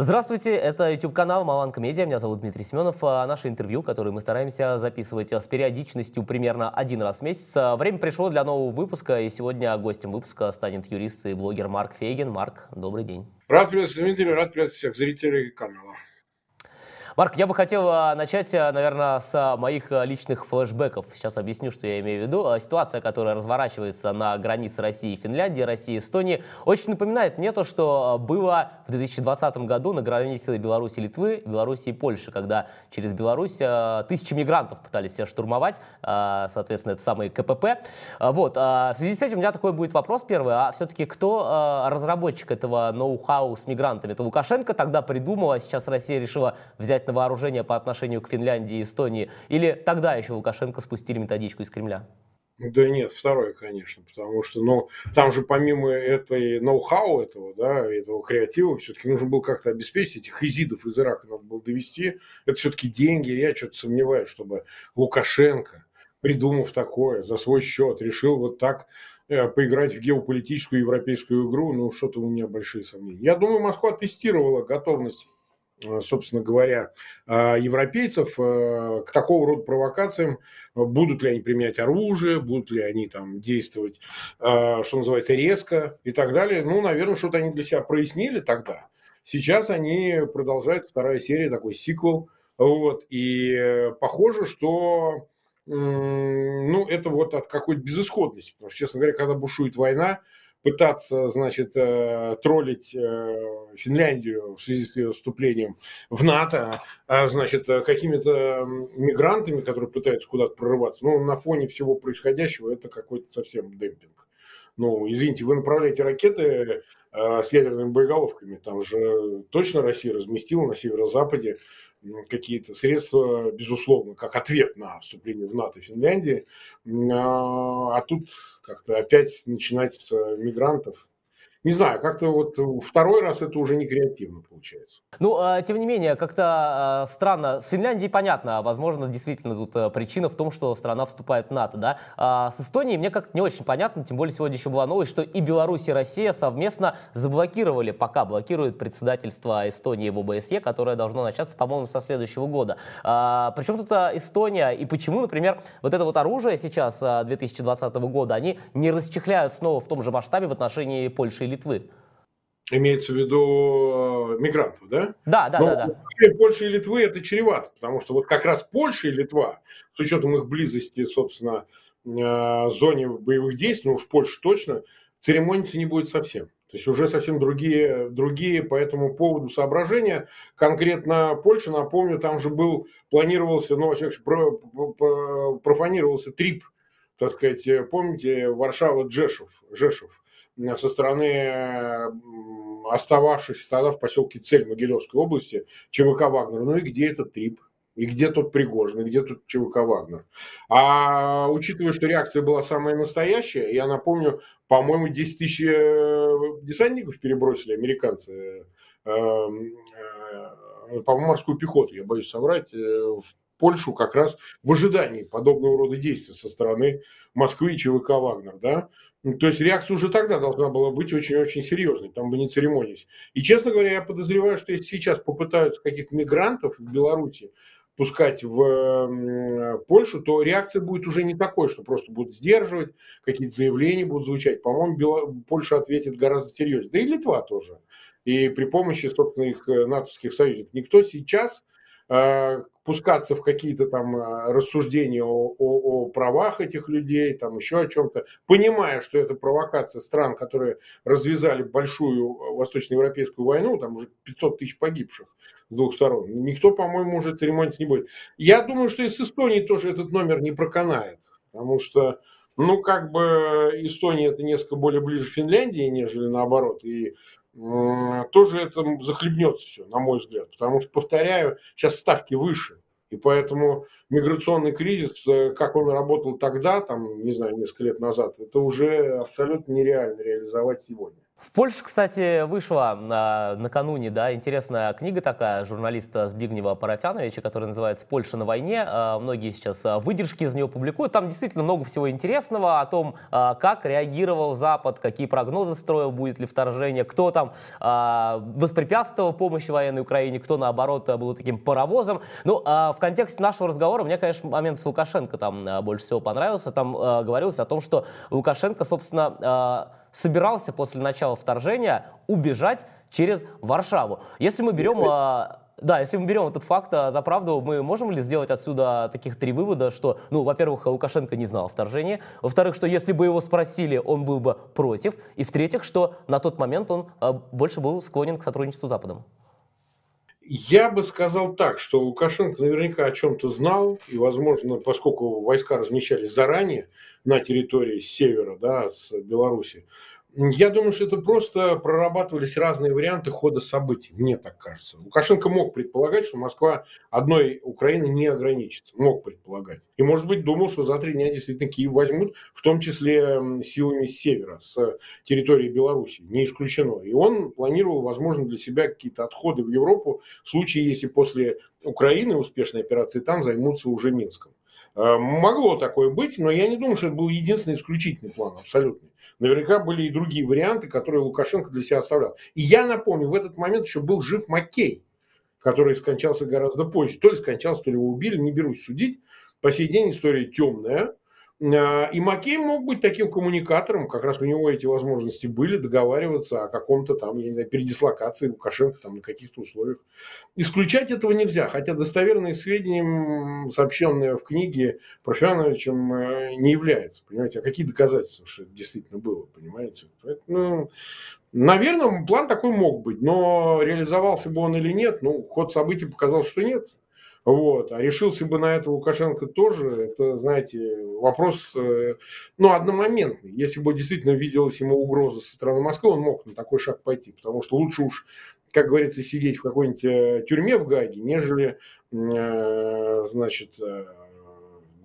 Здравствуйте, это YouTube-канал Маланка Медиа, меня зовут Дмитрий Семенов. А наше интервью, которое мы стараемся записывать с периодичностью примерно один раз в месяц. Время пришло для нового выпуска, и сегодня гостем выпуска станет юрист и блогер Марк Фейгин. Марк, добрый день. Рад приветствовать, Дмитрий, рад приветствовать всех зрителей канала. Марк, я бы хотел а, начать, а, наверное, с а, моих личных флешбеков. Сейчас объясню, что я имею в виду. Ситуация, которая разворачивается на границе России и Финляндии, России и Эстонии, очень напоминает мне то, что было в 2020 году на границе Беларуси и Литвы, Беларуси и Польши, когда через Беларусь тысячи мигрантов пытались себя штурмовать, соответственно, это самые КПП. Вот. В связи с этим у меня такой будет вопрос первый. А все-таки кто разработчик этого ноу-хау с мигрантами? Это Лукашенко тогда придумал, а сейчас Россия решила взять на вооружение по отношению к Финляндии и Эстонии? Или тогда еще Лукашенко спустили методичку из Кремля? Да нет, второе, конечно, потому что, ну, там же помимо этой ноу-хау этого, да, этого креатива, все-таки нужно было как-то обеспечить этих изидов из Ирака, надо было довести. Это все-таки деньги, я что-то сомневаюсь, чтобы Лукашенко, придумав такое за свой счет, решил вот так э, поиграть в геополитическую европейскую игру, ну, что-то у меня большие сомнения. Я думаю, Москва тестировала готовность собственно говоря, э, европейцев э, к такого рода провокациям. Будут ли они применять оружие, будут ли они там действовать, что называется, резко и так далее. Ну, наверное, что-то они для себя прояснили тогда. Сейчас они продолжают, вторая серия, такой сиквел. Вот, и похоже, что ну, это вот от какой-то безысходности. Потому что, честно говоря, когда бушует война, пытаться, значит, э, троллить э, Финляндию в связи с ее вступлением в НАТО, а, значит, э, какими-то мигрантами, которые пытаются куда-то прорываться, ну, на фоне всего происходящего это какой-то совсем демпинг. Ну, извините, вы направляете ракеты с ядерными боеголовками, там же точно Россия разместила на северо-западе какие-то средства, безусловно, как ответ на вступление в НАТО Финляндии. А, а тут как-то опять начинать с мигрантов не знаю, как-то вот второй раз это уже не креативно получается. Ну, а, тем не менее, как-то а, странно. С Финляндией понятно, возможно, действительно тут а, причина в том, что страна вступает в НАТО, да. А с Эстонией мне как-то не очень понятно, тем более сегодня еще была новость, что и Беларусь, и Россия совместно заблокировали, пока блокируют председательство Эстонии в ОБСЕ, которое должно начаться, по-моему, со следующего года. А, причем тут Эстония, и почему, например, вот это вот оружие сейчас 2020 года, они не расчехляют снова в том же масштабе в отношении Польши Литвы. Имеется в виду э, мигрантов, да? Да, да, Но да, да. Польша и Литвы это чревато, потому что вот как раз Польша и Литва, с учетом их близости, собственно, э, зоне боевых действий, ну уж Польша точно, церемониться не будет совсем. То есть уже совсем другие, другие по этому поводу соображения. Конкретно Польша, напомню, там же был, планировался, ну, вообще, про, про, профанировался трип, так сказать, помните, Варшава-Джешев, Жешев, со стороны остававшихся тогда в поселке Цель Могилевской области ЧВК «Вагнер». Ну и где этот трип? И где тот Пригожин, и где тут ЧВК «Вагнер». А учитывая, что реакция была самая настоящая, я напомню, по-моему, 10 тысяч э, десантников перебросили американцы, э, э, по-моему, морскую пехоту, я боюсь соврать, в Польшу как раз в ожидании подобного рода действий со стороны Москвы и ЧВК «Вагнер». Да? Ну, то есть реакция уже тогда должна была быть очень-очень серьезной, там бы не церемонились. И, честно говоря, я подозреваю, что если сейчас попытаются каких-то мигрантов в Беларуси пускать в Польшу, то реакция будет уже не такой, что просто будут сдерживать, какие-то заявления будут звучать. По-моему, Бела... Польша ответит гораздо серьезнее. Да и Литва тоже. И при помощи, собственно, их э, натовских союзников. Никто сейчас пускаться в какие-то там э, рассуждения о, о, о правах этих людей, там еще о чем-то, понимая, что это провокация стран, которые развязали большую восточноевропейскую войну, там уже 500 тысяч погибших с двух сторон. Никто, по-моему, уже церемониться не будет. Я думаю, что и с Эстонией тоже этот номер не проканает, потому что ну, как бы Эстония это несколько более ближе к Финляндии, нежели наоборот. И тоже это захлебнется все, на мой взгляд. Потому что, повторяю, сейчас ставки выше. И поэтому миграционный кризис, э, как он работал тогда, там, не знаю, несколько лет назад, это уже абсолютно нереально реализовать сегодня. В Польше, кстати, вышла а, накануне да, интересная книга такая журналиста Збигнева Парафяновича, которая называется «Польша на войне». А, многие сейчас а, выдержки из нее публикуют. Там действительно много всего интересного о том, а, как реагировал Запад, какие прогнозы строил, будет ли вторжение, кто там а, воспрепятствовал помощи военной Украине, кто, наоборот, был таким паровозом. Ну, а, в контексте нашего разговора мне, конечно, момент с Лукашенко там а, больше всего понравился. Там а, говорилось о том, что Лукашенко, собственно, а, собирался после начала вторжения убежать через Варшаву. Если мы берем... А, да, если мы берем этот факт а, за правду, мы можем ли сделать отсюда таких три вывода, что, ну, во-первых, Лукашенко не знал о вторжении, во-вторых, что если бы его спросили, он был бы против, и в-третьих, что на тот момент он а, больше был склонен к сотрудничеству с Западом? Я бы сказал так, что Лукашенко наверняка о чем-то знал, и, возможно, поскольку войска размещались заранее на территории севера, да, с Беларуси, я думаю, что это просто прорабатывались разные варианты хода событий, мне так кажется. Лукашенко мог предполагать, что Москва одной Украины не ограничится. Мог предполагать. И, может быть, думал, что за три дня действительно Киев возьмут, в том числе силами с севера, с территории Беларуси. Не исключено. И он планировал, возможно, для себя какие-то отходы в Европу в случае, если после Украины успешной операции там займутся уже Минском. Э, могло такое быть, но я не думаю, что это был единственный исключительный план, абсолютно. Наверняка были и другие варианты, которые Лукашенко для себя оставлял. И я напомню, в этот момент еще был жив Маккей, который скончался гораздо позже. То ли скончался, то ли его убили, не берусь судить. По сей день история темная. А, и Маккей мог быть таким коммуникатором, как раз у него эти возможности были, договариваться о каком-то там, я не знаю, передислокации Лукашенко там на каких-то условиях. Исключать этого нельзя, хотя достоверные сведения, сообщенные в книге Профяновичем, э, не являются, понимаете, а какие доказательства, что это действительно было, понимаете. Ну, наверное, план такой мог быть, но реализовался бы он или нет, ну, ход событий показал, что нет. Вот. А решился бы на это Лукашенко тоже, это, знаете, вопрос, э, ну, одномоментный. Если бы действительно виделась ему угроза со стороны Москвы, он мог на такой шаг пойти, потому что лучше уж, как говорится, сидеть в какой-нибудь э, тюрьме в Гаге, нежели, э, значит,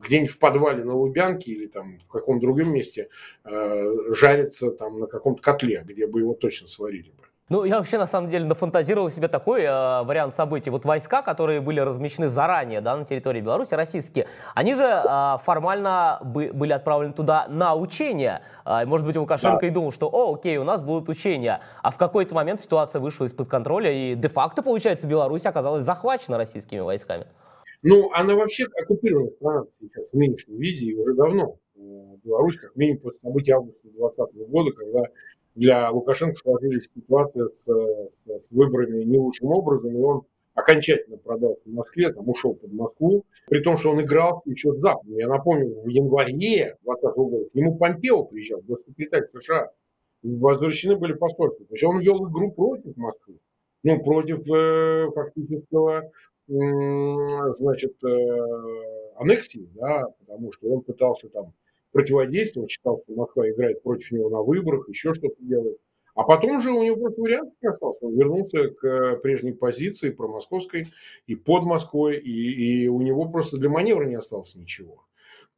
где-нибудь в подвале на Лубянке или там в каком-то другом месте жариться там на каком-то котле, где бы его точно сварили бы. Ну, я вообще, на самом деле, нафантазировал себе такой э, вариант событий. Вот войска, которые были размещены заранее да, на территории Беларуси, российские, они же э, формально бы, были отправлены туда на учения. Э, может быть, Лукашенко да. и думал, что, о, окей, у нас будут учения. А в какой-то момент ситуация вышла из-под контроля, и де-факто, получается, Беларусь оказалась захвачена российскими войсками. Ну, она вообще оккупирована страна сейчас в нынешнем виде и уже давно. Беларусь, как минимум, после событий августа 2020 года, когда для Лукашенко сложились ситуация с, с, с выборами не лучшим образом, и он окончательно продался в Москве, там ушел под Москву, при том, что он играл еще с Западом. Я напомню, в январе 2020 года к нему Помпео приезжал, госсекретарь США, возвращены были посольства. То есть он вел игру против Москвы, ну, против э, фактического, э, значит, э, аннексии, да, потому что он пытался там противодействовал, считал, что Москва играет против него на выборах, еще что-то делает. А потом же у него просто вариант не остался. Он вернулся к прежней позиции про московской и под Москвой, и, и у него просто для маневра не осталось ничего.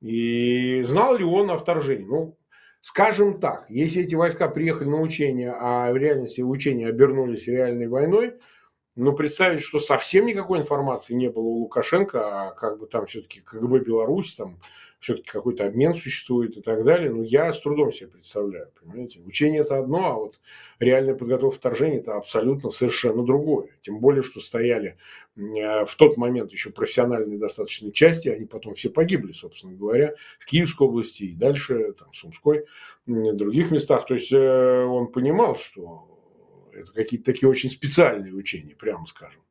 И знал ли он о вторжении? Ну, скажем так, если эти войска приехали на учения, а в реальности учения обернулись реальной войной, ну, представить, что совсем никакой информации не было у Лукашенко, а как бы там все-таки КГБ Беларусь, там все-таки какой-то обмен существует и так далее. Но я с трудом себе представляю, понимаете. Учение это одно, а вот реальная подготовка вторжения это абсолютно совершенно другое. Тем более, что стояли э, в тот момент еще профессиональные достаточно части, они потом все погибли, собственно говоря, в Киевской области и дальше, там, в Сумской, в других местах. То есть э, он понимал, что это какие-то такие очень специальные учения, прямо скажем.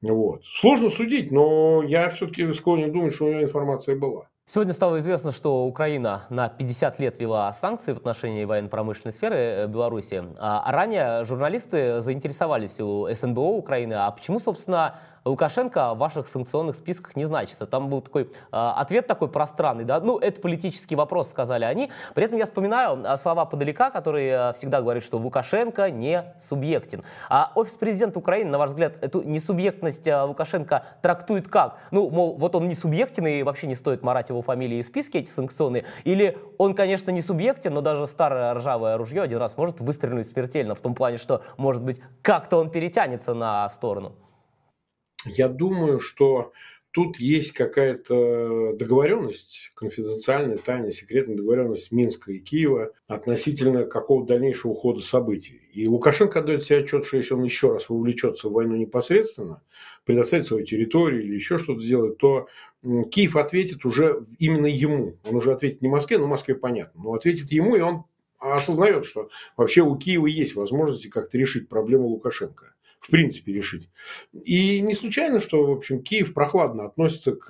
Вот. Сложно судить, но я все-таки склонен думать, что у него информация была. Сегодня стало известно, что Украина на 50 лет вела санкции в отношении военно-промышленной сферы э, Беларуси. А ранее журналисты заинтересовались у СНБО Украины, а почему, собственно, Лукашенко в ваших санкционных списках не значится. Там был такой ответ такой пространный, да, ну, это политический вопрос, сказали они. При этом я вспоминаю слова Подалека, который всегда говорит, что Лукашенко не субъектен. А офис президента Украины, на ваш взгляд, эту несубъектность Лукашенко трактует как? Ну, мол, вот он не субъектен и вообще не стоит марать его фамилии и списки эти санкционные. Или он, конечно, не субъектен, но даже старое ржавое ружье один раз может выстрелить смертельно в том плане, что, может быть, как-то он перетянется на сторону. Я думаю, что тут есть какая-то договоренность, конфиденциальная, тайная, секретная договоренность Минска и Киева относительно какого-то дальнейшего ухода событий. И Лукашенко отдает себе отчет, что если он еще раз вовлечется в войну непосредственно, предоставит свою территорию или еще что-то сделает, то Киев ответит уже именно ему. Он уже ответит не Москве, но Москве понятно, но ответит ему, и он осознает, что вообще у Киева есть возможности как-то решить проблему Лукашенко в принципе решить. И не случайно, что, в общем, Киев прохладно относится к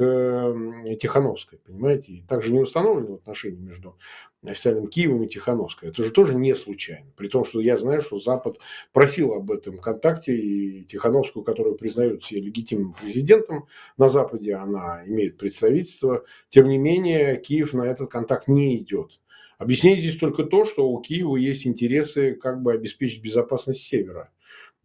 Тихановской, понимаете? И также не установлены отношения между официальным Киевом и Тихановской. Это же тоже не случайно. При том, что я знаю, что Запад просил об этом контакте, и Тихановскую, которую признают все легитимным президентом на Западе, она имеет представительство. Тем не менее, Киев на этот контакт не идет. Объяснение здесь только то, что у Киева есть интересы как бы обеспечить безопасность Севера.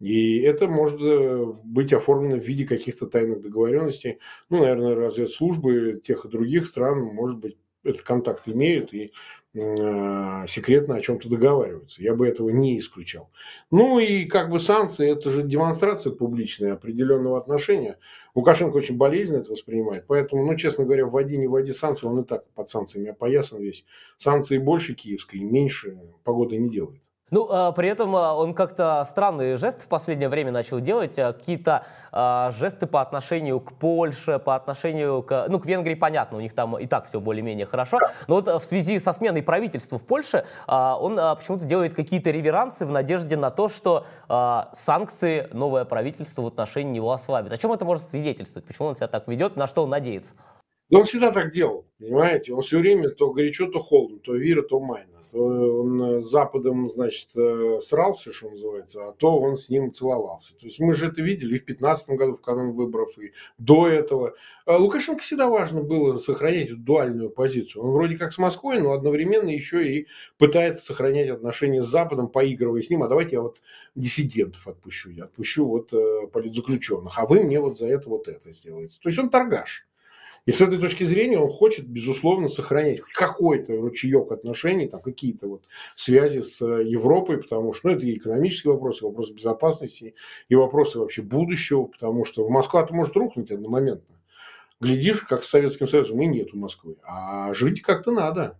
И это может э, быть оформлено в виде каких-то тайных договоренностей. Ну, наверное, разведслужбы тех и других стран, может быть, этот контакт имеют и э, секретно о чем-то договариваются. Я бы этого не исключал. Ну и как бы санкции, это же демонстрация публичная определенного отношения. Лукашенко очень болезненно это воспринимает. Поэтому, ну, честно говоря, вводи, не вводи санкции, он и так под санкциями опоясан весь. Санкции больше киевской, меньше погоды не делает. Ну, а, при этом а, он как-то странные жесты в последнее время начал делать, а, какие-то жесты по отношению к Польше, по отношению к... Ну, к Венгрии понятно, у них там и так все более-менее хорошо, но вот в связи со сменой правительства в Польше он почему-то делает какие-то реверансы в надежде на то, что санкции новое правительство в отношении него ослабит. О чем это может свидетельствовать? Почему он себя так ведет, на что он надеется? Но он всегда так делал, понимаете? Он все время то горячо, то холодно, то вира, то майна. То он с Западом, значит, э, срался, что называется, а то он с ним целовался. То есть мы же это видели и в 2015 году, в канун выборов, и до этого. А Лукашенко всегда важно было сохранять эту дуальную позицию. Он вроде как с Москвой, но одновременно еще и пытается сохранять отношения с Западом, поигрывая с ним. А давайте я вот диссидентов отпущу, я отпущу вот э, политзаключенных, а вы мне вот за это вот это сделаете. То есть он торгаш. И с этой точки зрения он хочет, безусловно, сохранять какой-то ручеек отношений, там какие-то вот связи с э, Европой, потому что ну, это и экономические вопросы, и вопросы безопасности, и вопросы вообще будущего, потому что Москва-то может рухнуть одномоментно. Глядишь, как с Советским Союзом, и нету Москвы. А жить как-то надо.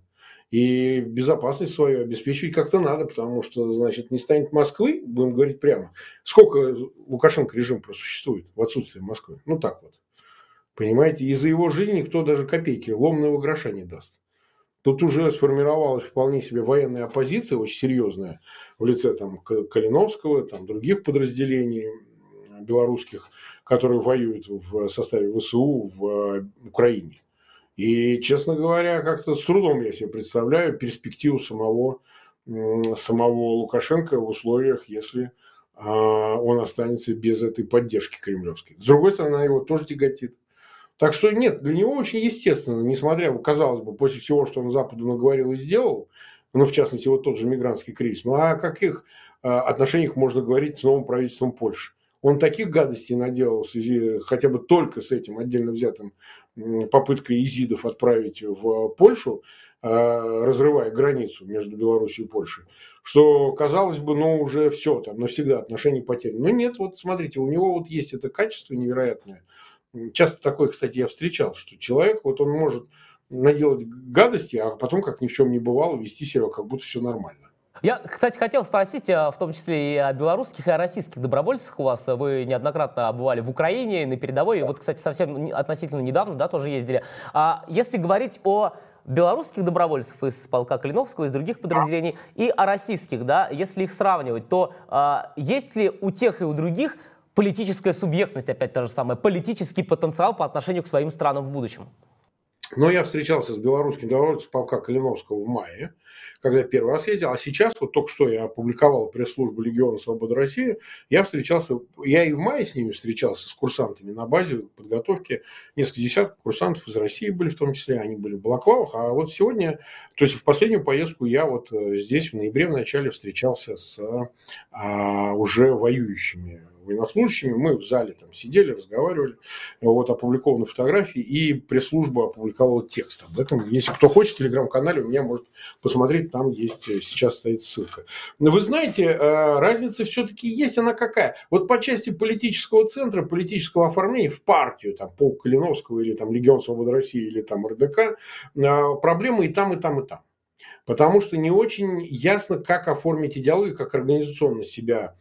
И безопасность свою обеспечивать как-то надо, потому что, значит, не станет Москвы, будем говорить прямо. Сколько Лукашенко режим просуществует в отсутствии Москвы? Ну, так вот. Понимаете, из-за его жизни никто даже копейки, ломного гроша не даст. Тут уже сформировалась вполне себе военная оппозиция, очень серьезная, в лице там Калиновского, там других подразделений белорусских, которые воюют в составе ВСУ в Украине. И, честно говоря, как-то с трудом я себе представляю перспективу самого, самого Лукашенко в условиях, если а, он останется без этой поддержки кремлевской. С другой стороны, его тоже тяготит. Так что нет, для него очень естественно, несмотря, казалось бы, после всего, что он Западу наговорил и сделал, ну, в частности, вот тот же мигрантский кризис, ну, а о каких а, отношениях можно говорить с новым правительством Польши? Он таких гадостей наделал в связи хотя бы только с этим отдельно взятым попыткой изидов отправить в Польшу, а, разрывая границу между Беларусью и Польшей, что казалось бы, ну уже все, там навсегда отношения потеряны. Но нет, вот смотрите, у него вот есть это качество невероятное – Часто такое, кстати, я встречал, что человек, вот он может наделать гадости, а потом, как ни в чем не бывало, вести себя, как будто все нормально. Я, кстати, хотел спросить, а, в том числе и о белорусских, и о российских добровольцах. У вас вы неоднократно бывали в Украине, на передовой, вот, кстати, совсем относительно недавно, да, тоже ездили. А если говорить о белорусских добровольцев из полка Калиновского, из других подразделений, и о российских, да, если их сравнивать, то а, есть ли у тех и у других политическая субъектность, опять та же самая, политический потенциал по отношению к своим странам в будущем? Но я встречался с белорусским добровольцем полка Калиновского в мае, когда первый раз ездил. А сейчас, вот только что я опубликовал пресс-службу Легиона Свободы России, я встречался, я и в мае с ними встречался, с курсантами на базе подготовки. Несколько десятков курсантов из России были в том числе, они были в Балаклавах. А вот сегодня, то есть в последнюю поездку я вот э, здесь в ноябре в начале встречался с а, уже воюющими военнослужащими. Мы в зале там сидели, разговаривали. Вот опубликованы фотографии, и пресс-служба опубликовала текст об этом. Если кто хочет, в телеграм-канале у меня может посмотреть, там есть, э, сейчас стоит ссылка. Но вы знаете, э, разница все-таки есть, она какая? Вот по части политического центра, политического оформления в партию, там, полк Калиновского или там Легион Свободы России или там РДК, э, проблемы и там, и там, и там. Потому что не очень ясно, как оформить идеологию, как организационно себя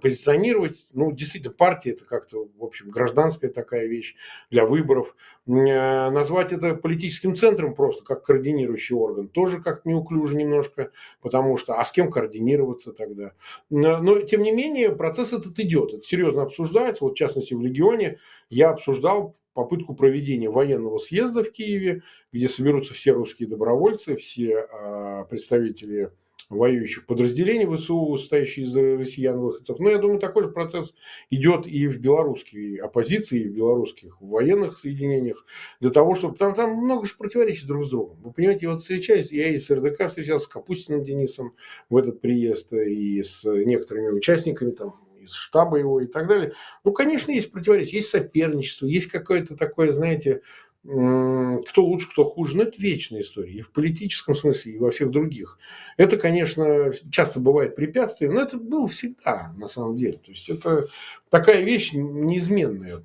позиционировать. Ну, действительно, партия это как-то, в общем, гражданская такая вещь для выборов. Э, назвать это политическим центром просто, как координирующий орган, тоже как неуклюже немножко, потому что, а с кем координироваться тогда? Но, тем не менее, процесс этот идет, это серьезно обсуждается. Вот, в частности, в Легионе я обсуждал попытку проведения военного съезда в Киеве, где соберутся все русские добровольцы, все э, представители воюющих подразделений ВСУ, состоящих из россиян выходцев. Но я думаю, такой же процесс идет и в белорусской оппозиции, и в белорусских военных соединениях, для того, чтобы... Там, там много же противоречий друг с другом. Вы понимаете, вот встречаюсь, я и с РДК встречался, с Капустиным Денисом в этот приезд, и с некоторыми участниками там, из штаба его и так далее. Ну, конечно, есть противоречия, есть соперничество, есть какое-то такое, знаете, кто лучше, кто хуже, но это вечная история. И в политическом смысле, и во всех других. Это, конечно, часто бывает препятствием, но это было всегда, на самом деле. То есть это такая вещь неизменная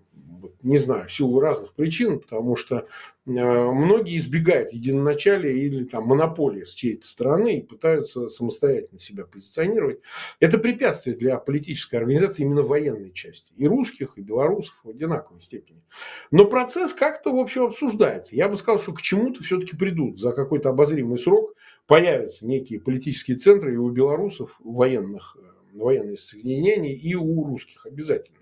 не знаю, в силу разных причин, потому что э, многие избегают единоначалия или там монополии с чьей-то стороны и пытаются самостоятельно себя позиционировать. Это препятствие для политической организации именно военной части. И русских, и белорусов в одинаковой степени. Но процесс как-то, в общем, обсуждается. Я бы сказал, что к чему-то все-таки придут. За какой-то обозримый срок появятся некие политические центры и у белорусов военных, э, военные соединения, и у русских обязательно.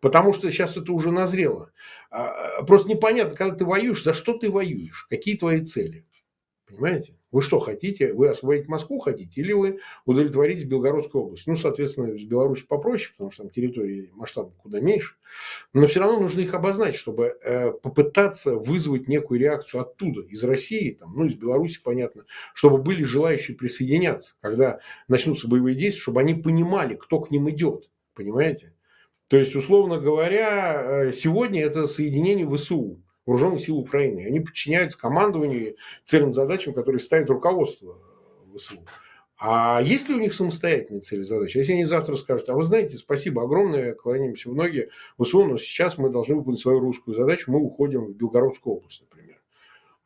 Потому что сейчас это уже назрело. А, просто непонятно, когда ты воюешь, за что ты воюешь, какие твои цели. Понимаете? Вы что хотите? Вы освободить Москву хотите? Или вы удовлетворите Белгородскую область? Ну, соответственно, в Беларуси попроще, потому что там территории масштаб куда меньше. Но все равно нужно их обозначить, чтобы э, попытаться вызвать некую реакцию оттуда, из России, там, ну, из Беларуси, понятно, чтобы были желающие присоединяться, когда начнутся боевые действия, чтобы они понимали, кто к ним идет. Понимаете? То есть, условно говоря, э, сегодня это соединение ВСУ, Вооруженных сил Украины. Они подчиняются командованию целям, задачам, которые ставит руководство ВСУ. А есть ли у них самостоятельные цели задачи? Если они завтра скажут, а вы знаете, спасибо огромное, клонимся в ноги ВСУ, но сейчас мы должны выполнить свою русскую задачу, мы уходим в Белгородскую область, например.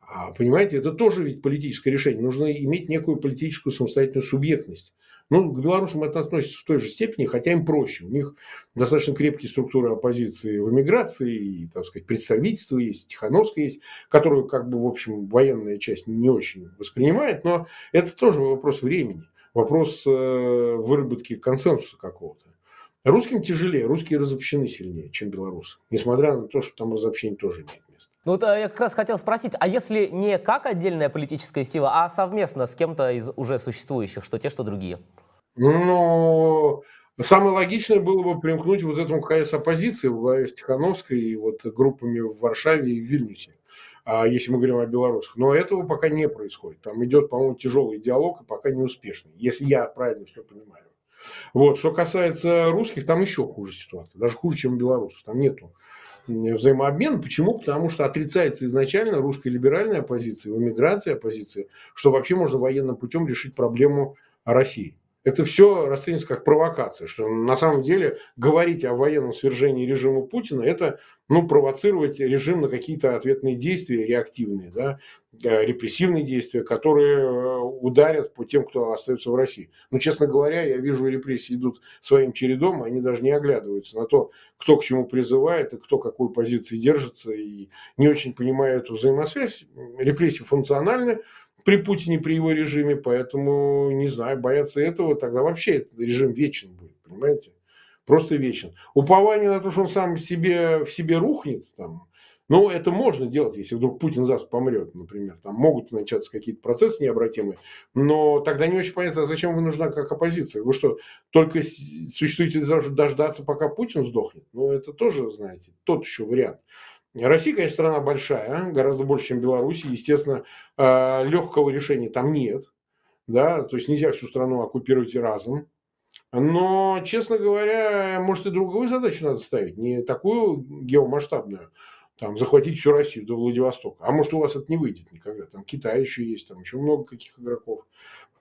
А, понимаете, это тоже ведь политическое решение. Нужно иметь некую политическую самостоятельную субъектность. Ну, к белорусам это относится в той же степени, хотя им проще. У них достаточно крепкие структуры оппозиции в эмиграции, и, так сказать, представительство есть, Тихановская есть, которую, как бы, в общем, военная часть не очень воспринимает, но это тоже вопрос времени, вопрос э, выработки консенсуса какого-то. Русским тяжелее, русские разобщены сильнее, чем белорусы, несмотря на то, что там разобщение тоже имеет место. Ну вот э, я как раз хотел спросить, а если не как отдельная политическая сила, а совместно с кем-то из уже существующих, что те, что другие? Ну, самое логичное было бы примкнуть вот этому КС оппозиции в Стехановской и вот группами в Варшаве и в Вильнюсе а если мы говорим о белорусах. Но этого пока не происходит. Там идет, по-моему, тяжелый диалог и пока не успешный, если я правильно все понимаю. Вот. Что касается русских, там еще хуже ситуация, даже хуже, чем у белорусов. Там нету взаимообмен. Почему? Потому что отрицается изначально русская либеральная оппозиция, в эмиграции оппозиция, что вообще можно военным путем решить проблему России. Это все расценивается как провокация, что на самом деле говорить о военном свержении режима Путина – это ну, провоцировать режим на какие-то ответные действия, реактивные, да, э, репрессивные действия, которые э, ударят по тем, кто остается в России. Но, честно говоря, я вижу, репрессии идут своим чередом, они даже не оглядываются на то, кто к чему призывает и кто какой позиции держится, и не очень понимают эту взаимосвязь. Репрессии функциональны, при Путине, при его режиме, поэтому, не знаю, бояться этого, тогда вообще этот режим вечен будет, понимаете? Просто вечен. Упование на то, что он сам в себе, в себе рухнет, там, Ну, это можно делать, если вдруг Путин завтра помрет, например. Там могут начаться какие-то процессы необратимые. Но тогда не очень понятно, а зачем вы нужна как оппозиция. Вы что, только существуете для того, чтобы дождаться, пока Путин сдохнет? Ну, это тоже, знаете, тот еще вариант. Россия, конечно, страна большая, гораздо больше, чем Беларусь. Естественно, э, легкого решения там нет. Да? То есть нельзя всю страну оккупировать разом. Но, честно говоря, может и другую задачу надо ставить, не такую геомасштабную, там, захватить всю Россию до Владивостока. А может, у вас это не выйдет никогда. Там Китай еще есть, там еще много каких игроков.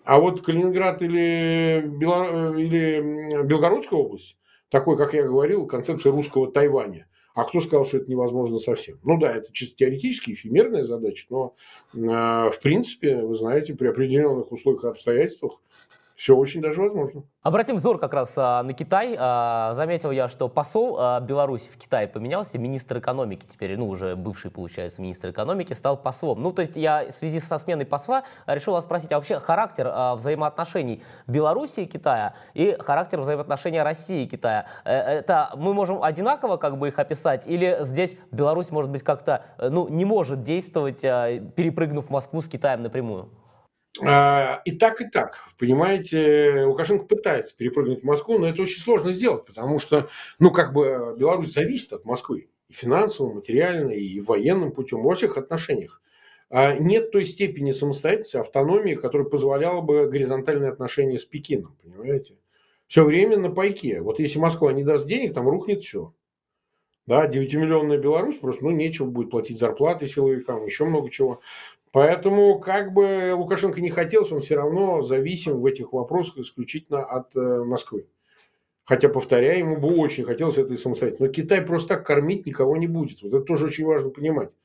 А вот Калининград или, Бело... или Белгородская область, такой, как я говорил, концепция русского Тайваня. А кто сказал, что это невозможно совсем? Ну да, это чисто теоретически эфемерная задача, но э, в принципе, вы знаете, при определенных условиях и обстоятельствах все очень даже возможно. Обратим взор как раз а, на Китай. А, заметил я, что посол а, Беларуси в Китае поменялся, министр экономики теперь, ну уже бывший, получается, министр экономики, стал послом. Ну то есть я в связи со сменой посла решил вас спросить, а вообще характер а, взаимоотношений Беларуси и Китая и характер взаимоотношений России и Китая, э, это мы можем одинаково как бы их описать или здесь Беларусь может быть как-то, э, ну не может действовать, а, перепрыгнув Москву с Китаем напрямую? А, и так, и так. Понимаете, Лукашенко пытается перепрыгнуть в Москву, но это очень сложно сделать, потому что, ну, как бы Беларусь зависит от Москвы. И финансово, и материально, и военным путем, во всех отношениях. А нет той степени самостоятельности, автономии, которая позволяла бы горизонтальные отношения с Пекином, понимаете? Все время на пайке. Вот если Москва не даст денег, там рухнет все. Да, 9-миллионная Беларусь, просто ну, нечего будет платить зарплаты силовикам, еще много чего. Поэтому, как бы Лукашенко не хотелось, он все равно зависим в этих вопросах исключительно от э, Москвы. Хотя, повторяю, ему бы очень хотелось этой самостоятельности. Но Китай просто так кормить никого не будет. Вот это тоже очень важно понимать.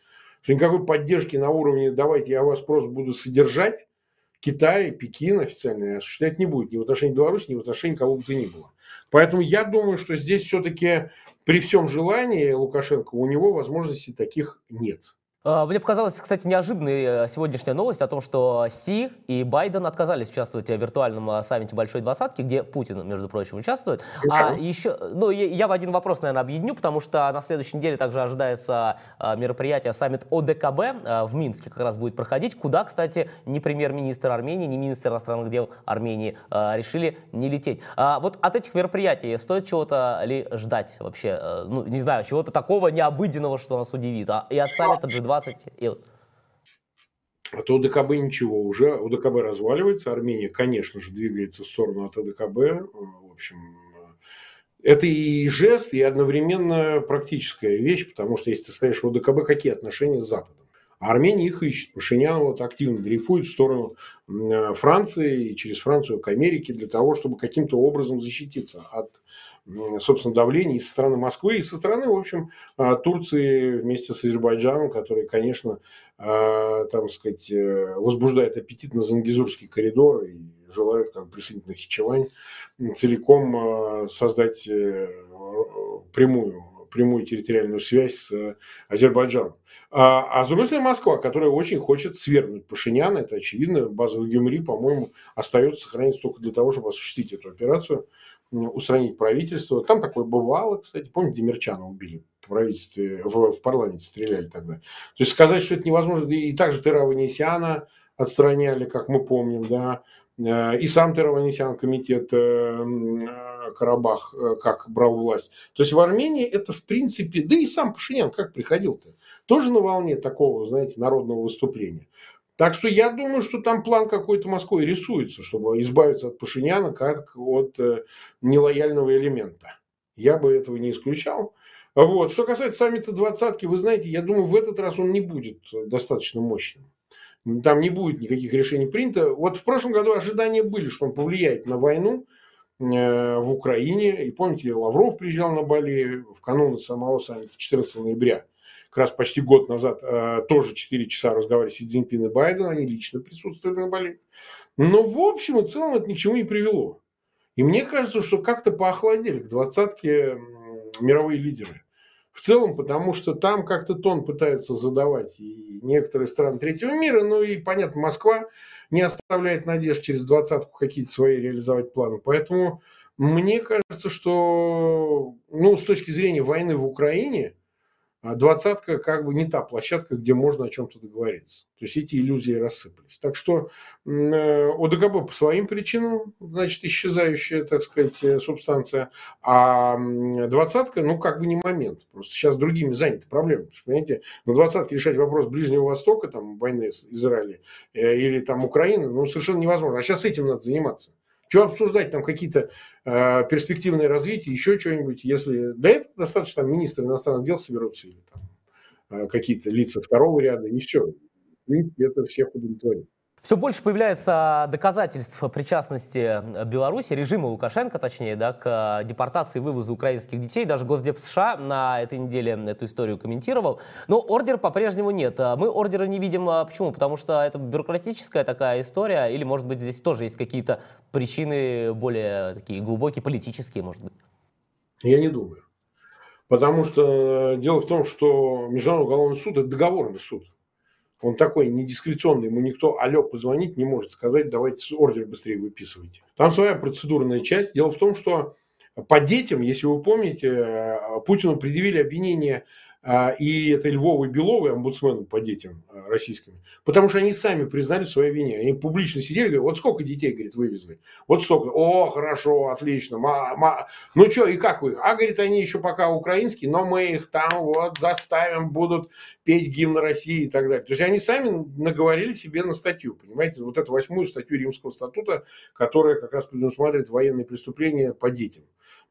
Что никакой поддержки на уровне «давайте я вас просто буду содержать» Китай, Пекин официально осуществлять не будет ни в отношении Беларуси, ни в отношении кого бы то ни было. Поэтому я думаю, что здесь все-таки при всем желании Лукашенко у него возможностей таких нет. А, мне показалась, кстати, неожиданной э, сегодняшняя новость о том, что Си и Байден отказались участвовать в виртуальном э, саммите Большой Двадцатки, где Путин, между прочим, участвует. А еще, ну, я в один вопрос, наверное, объединю, потому что на следующей неделе также ожидается э, мероприятие, саммит ОДКБ в Минске как раз будет проходить, куда, кстати, ни премьер-министр Армении, ни министр иностранных дел Армении решили не лететь. А вот от этих мероприятий стоит чего-то ли ждать вообще, ну, не знаю, чего-то такого необыденного, что нас удивит, а и от саммита G20 20. И... А то УДКБ ничего уже. УДКБ разваливается. Армения, конечно же, двигается в сторону от УДКБ. В общем, это и жест, и одновременно практическая вещь, потому что если ты стоишь в УДКБ, какие отношения с Западом? А Армения их ищет. Пашинян вот активно дрейфует в сторону Франции и через Францию к Америке для того, чтобы каким-то образом защититься от собственно, давление и со стороны Москвы, и со стороны, в общем, а, Турции вместе с Азербайджаном, который, конечно, а, там, сказать, э, возбуждает аппетит на Зангизурский коридор и желают, как присоединить Нахичевань, целиком создать э, прямую прямую территориальную связь с Азербайджаном. А, а с другой стороны, Москва, которая очень хочет свергнуть Пашиняна, это очевидно, база Гюмри, по-моему, остается сохранить только для того, чтобы осуществить эту операцию устранить правительство. Там такое бывало, кстати. Помните, Демирчана убили в правительстве, в, в парламенте стреляли тогда. То есть сказать, что это невозможно. И также Тераванесяна отстраняли, как мы помним, да. Э, и сам Тераванесян, комитет э, э, Карабах, как брал власть. То есть в Армении это в принципе, да и сам Пашинян как приходил-то, тоже на волне такого, знаете, народного выступления. Так что я думаю, что там план какой-то Москвой рисуется, чтобы избавиться от Пашиняна как от нелояльного элемента. Я бы этого не исключал. Вот. Что касается саммита двадцатки, вы знаете, я думаю, в этот раз он не будет достаточно мощным. Там не будет никаких решений принято. Вот в прошлом году ожидания были, что он повлияет на войну э, в Украине. И помните, Лавров приезжал на Бали в канун самого саммита 14 ноября как раз почти год назад э, тоже 4 часа разговаривали Си Цзиньпин и Байден, они лично присутствовали на Бали. Но в общем и целом это ни к чему не привело. И мне кажется, что как-то поохладели к двадцатке мировые лидеры. В целом, потому что там как-то тон пытаются задавать и некоторые страны третьего мира, ну и, понятно, Москва не оставляет надежд через двадцатку какие-то свои реализовать планы. Поэтому мне кажется, что ну, с точки зрения войны в Украине – двадцатка как бы не та площадка, где можно о чем-то договориться. То есть эти иллюзии рассыпались. Так что э, ОДКБ по своим причинам, значит, исчезающая, так сказать, э, субстанция, а двадцатка, ну, как бы не момент. Просто сейчас другими заняты проблемами. Понимаете, на двадцатке решать вопрос Ближнего Востока, там, войны с Израилем э, или там Украины, ну, совершенно невозможно. А сейчас этим надо заниматься. Чего обсуждать там какие-то э, перспективные развития, еще что-нибудь, если до этого достаточно там министры иностранных дел соберутся или там э, какие-то лица второго ряда, все. В это всех удовлетворит. Все больше появляется доказательств причастности э, Беларуси, режима Лукашенко, точнее, да, к депортации и вывозу украинских детей. Даже Госдеп США на этой неделе эту историю комментировал. Но ордера по-прежнему нет. А мы ордера не видим. Почему? Потому что это бюрократическая такая история. Или, может быть, здесь тоже есть какие-то причины более такие глубокие, политические, может быть? Я не думаю. Потому что э, дело в том, что Международный уголовный суд – это договорный суд. Он такой недискреционный, ему никто алло позвонить не может сказать, давайте ордер быстрее выписывайте. Там своя процедурная часть. Дело в том, что по детям, если вы помните, э, Путину предъявили обвинение и это Львова и Беловой, омбудсмены по детям а, российскими, потому что они сами признали свое вине. Они публично сидели, говорят, вот сколько детей, говорит, вывезли? Вот столько. О, хорошо, отлично. Ма, ма. Ну что, и как вы? А, говорит, они еще пока украинские, но мы их там вот заставим, будут петь гимн России и так далее. То есть они сами наговорили себе на статью, понимаете, вот эту восьмую статью Римского статута, которая как раз предусматривает военные преступления по детям.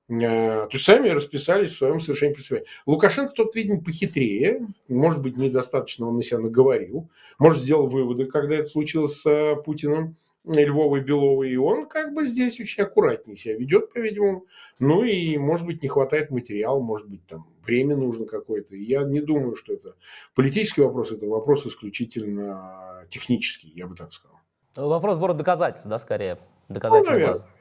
Э, то есть сами расписались в своем совершении преступления. Лукашенко тот, видимо, похитрее, может быть, недостаточно он на себя наговорил, может, сделал выводы, когда это случилось с э, Путиным. Львовой, Беловой, и он как бы здесь очень аккуратнее себя ведет, по-видимому. Ну и, может быть, не хватает материала, может быть, там время нужно какое-то. Я не думаю, что это политический вопрос, это вопрос исключительно технический, я бы так сказал. Вопрос сбора доказательств, да, скорее? Доказательных ну.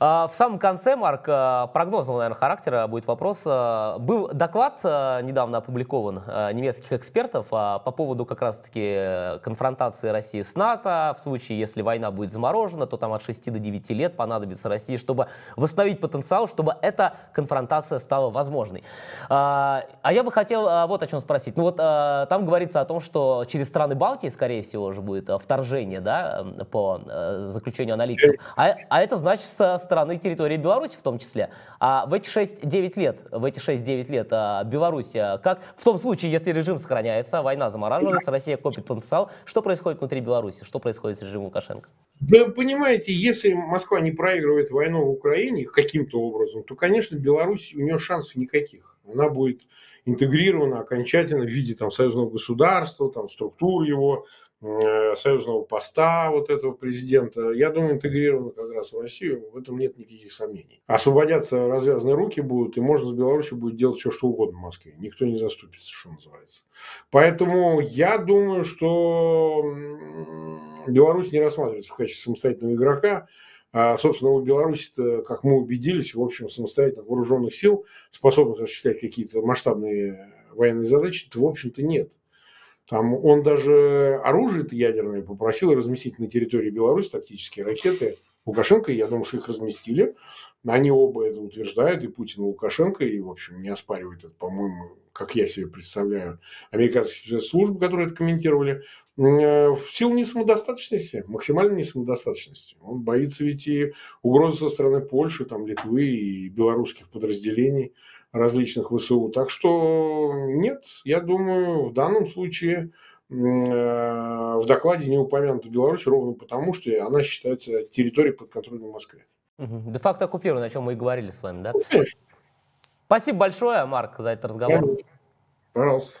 А, в самом конце, Марк, а, прогнозного, наверное, характера будет вопрос. А, был доклад недавно опубликован немецких экспертов по поводу как раз-таки конфронтации России с НАТО. В случае, если война будет заморожена, то там от 6 до 9 лет понадобится России, чтобы восстановить потенциал, чтобы эта конфронтация стала возможной. А я бы хотел вот о чем спросить. Ну вот там говорится о том, что через страны Балтии, скорее всего, уже будет вторжение, да, по заключению аналитиков. А, а это значит стороны территории Беларуси в том числе. А в эти 6-9 лет, в эти 6-9 лет а, Беларусь, как в том случае, если режим сохраняется, война замораживается, Россия копит потенциал, что происходит внутри Беларуси, что происходит с режимом Лукашенко? Да, понимаете, если Москва не проигрывает войну в Украине каким-то образом, то, конечно, Беларусь, у нее шансов никаких. Она будет интегрирована окончательно в виде там, союзного государства, там, структур его, союзного поста вот этого президента, я думаю, интегрировано как раз в Россию, в этом нет никаких сомнений. Освободятся развязанные руки будут, и можно с Беларусью будет делать все, что угодно в Москве. Никто не заступится, что называется. Поэтому я думаю, что Беларусь не рассматривается в качестве самостоятельного игрока. А, собственно, у Беларуси, как мы убедились, в общем, самостоятельных вооруженных сил, способных осуществлять какие-то масштабные военные задачи, в общем-то, нет. Там он даже оружие ядерное попросил разместить на территории Беларуси тактические ракеты. Лукашенко, я думаю, что их разместили. Они оба это утверждают, и Путин, и Лукашенко, и, в общем, не оспаривает это, по-моему, как я себе представляю, американские службы, которые это комментировали, э, в силу несамодостаточности, максимальной несамодостаточности. Он боится ведь и угрозы со стороны Польши, там, Литвы и белорусских подразделений различных ВСУ. Так что нет, я думаю, в данном случае э, в докладе не упомянута Беларусь ровно потому, что она считается территорией под контролем Москвы. Де-факто оккупирована, о чем мы и говорили с вами, да? Ну, конечно. Спасибо большое, Марк, за этот разговор. Пожалуйста.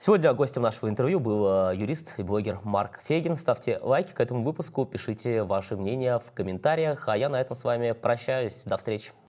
Сегодня гостем нашего интервью был э, юрист и блогер Марк Фейгин. Ставьте лайки к этому выпуску, пишите ваши мнения в комментариях. А я на этом с вами прощаюсь. До встречи.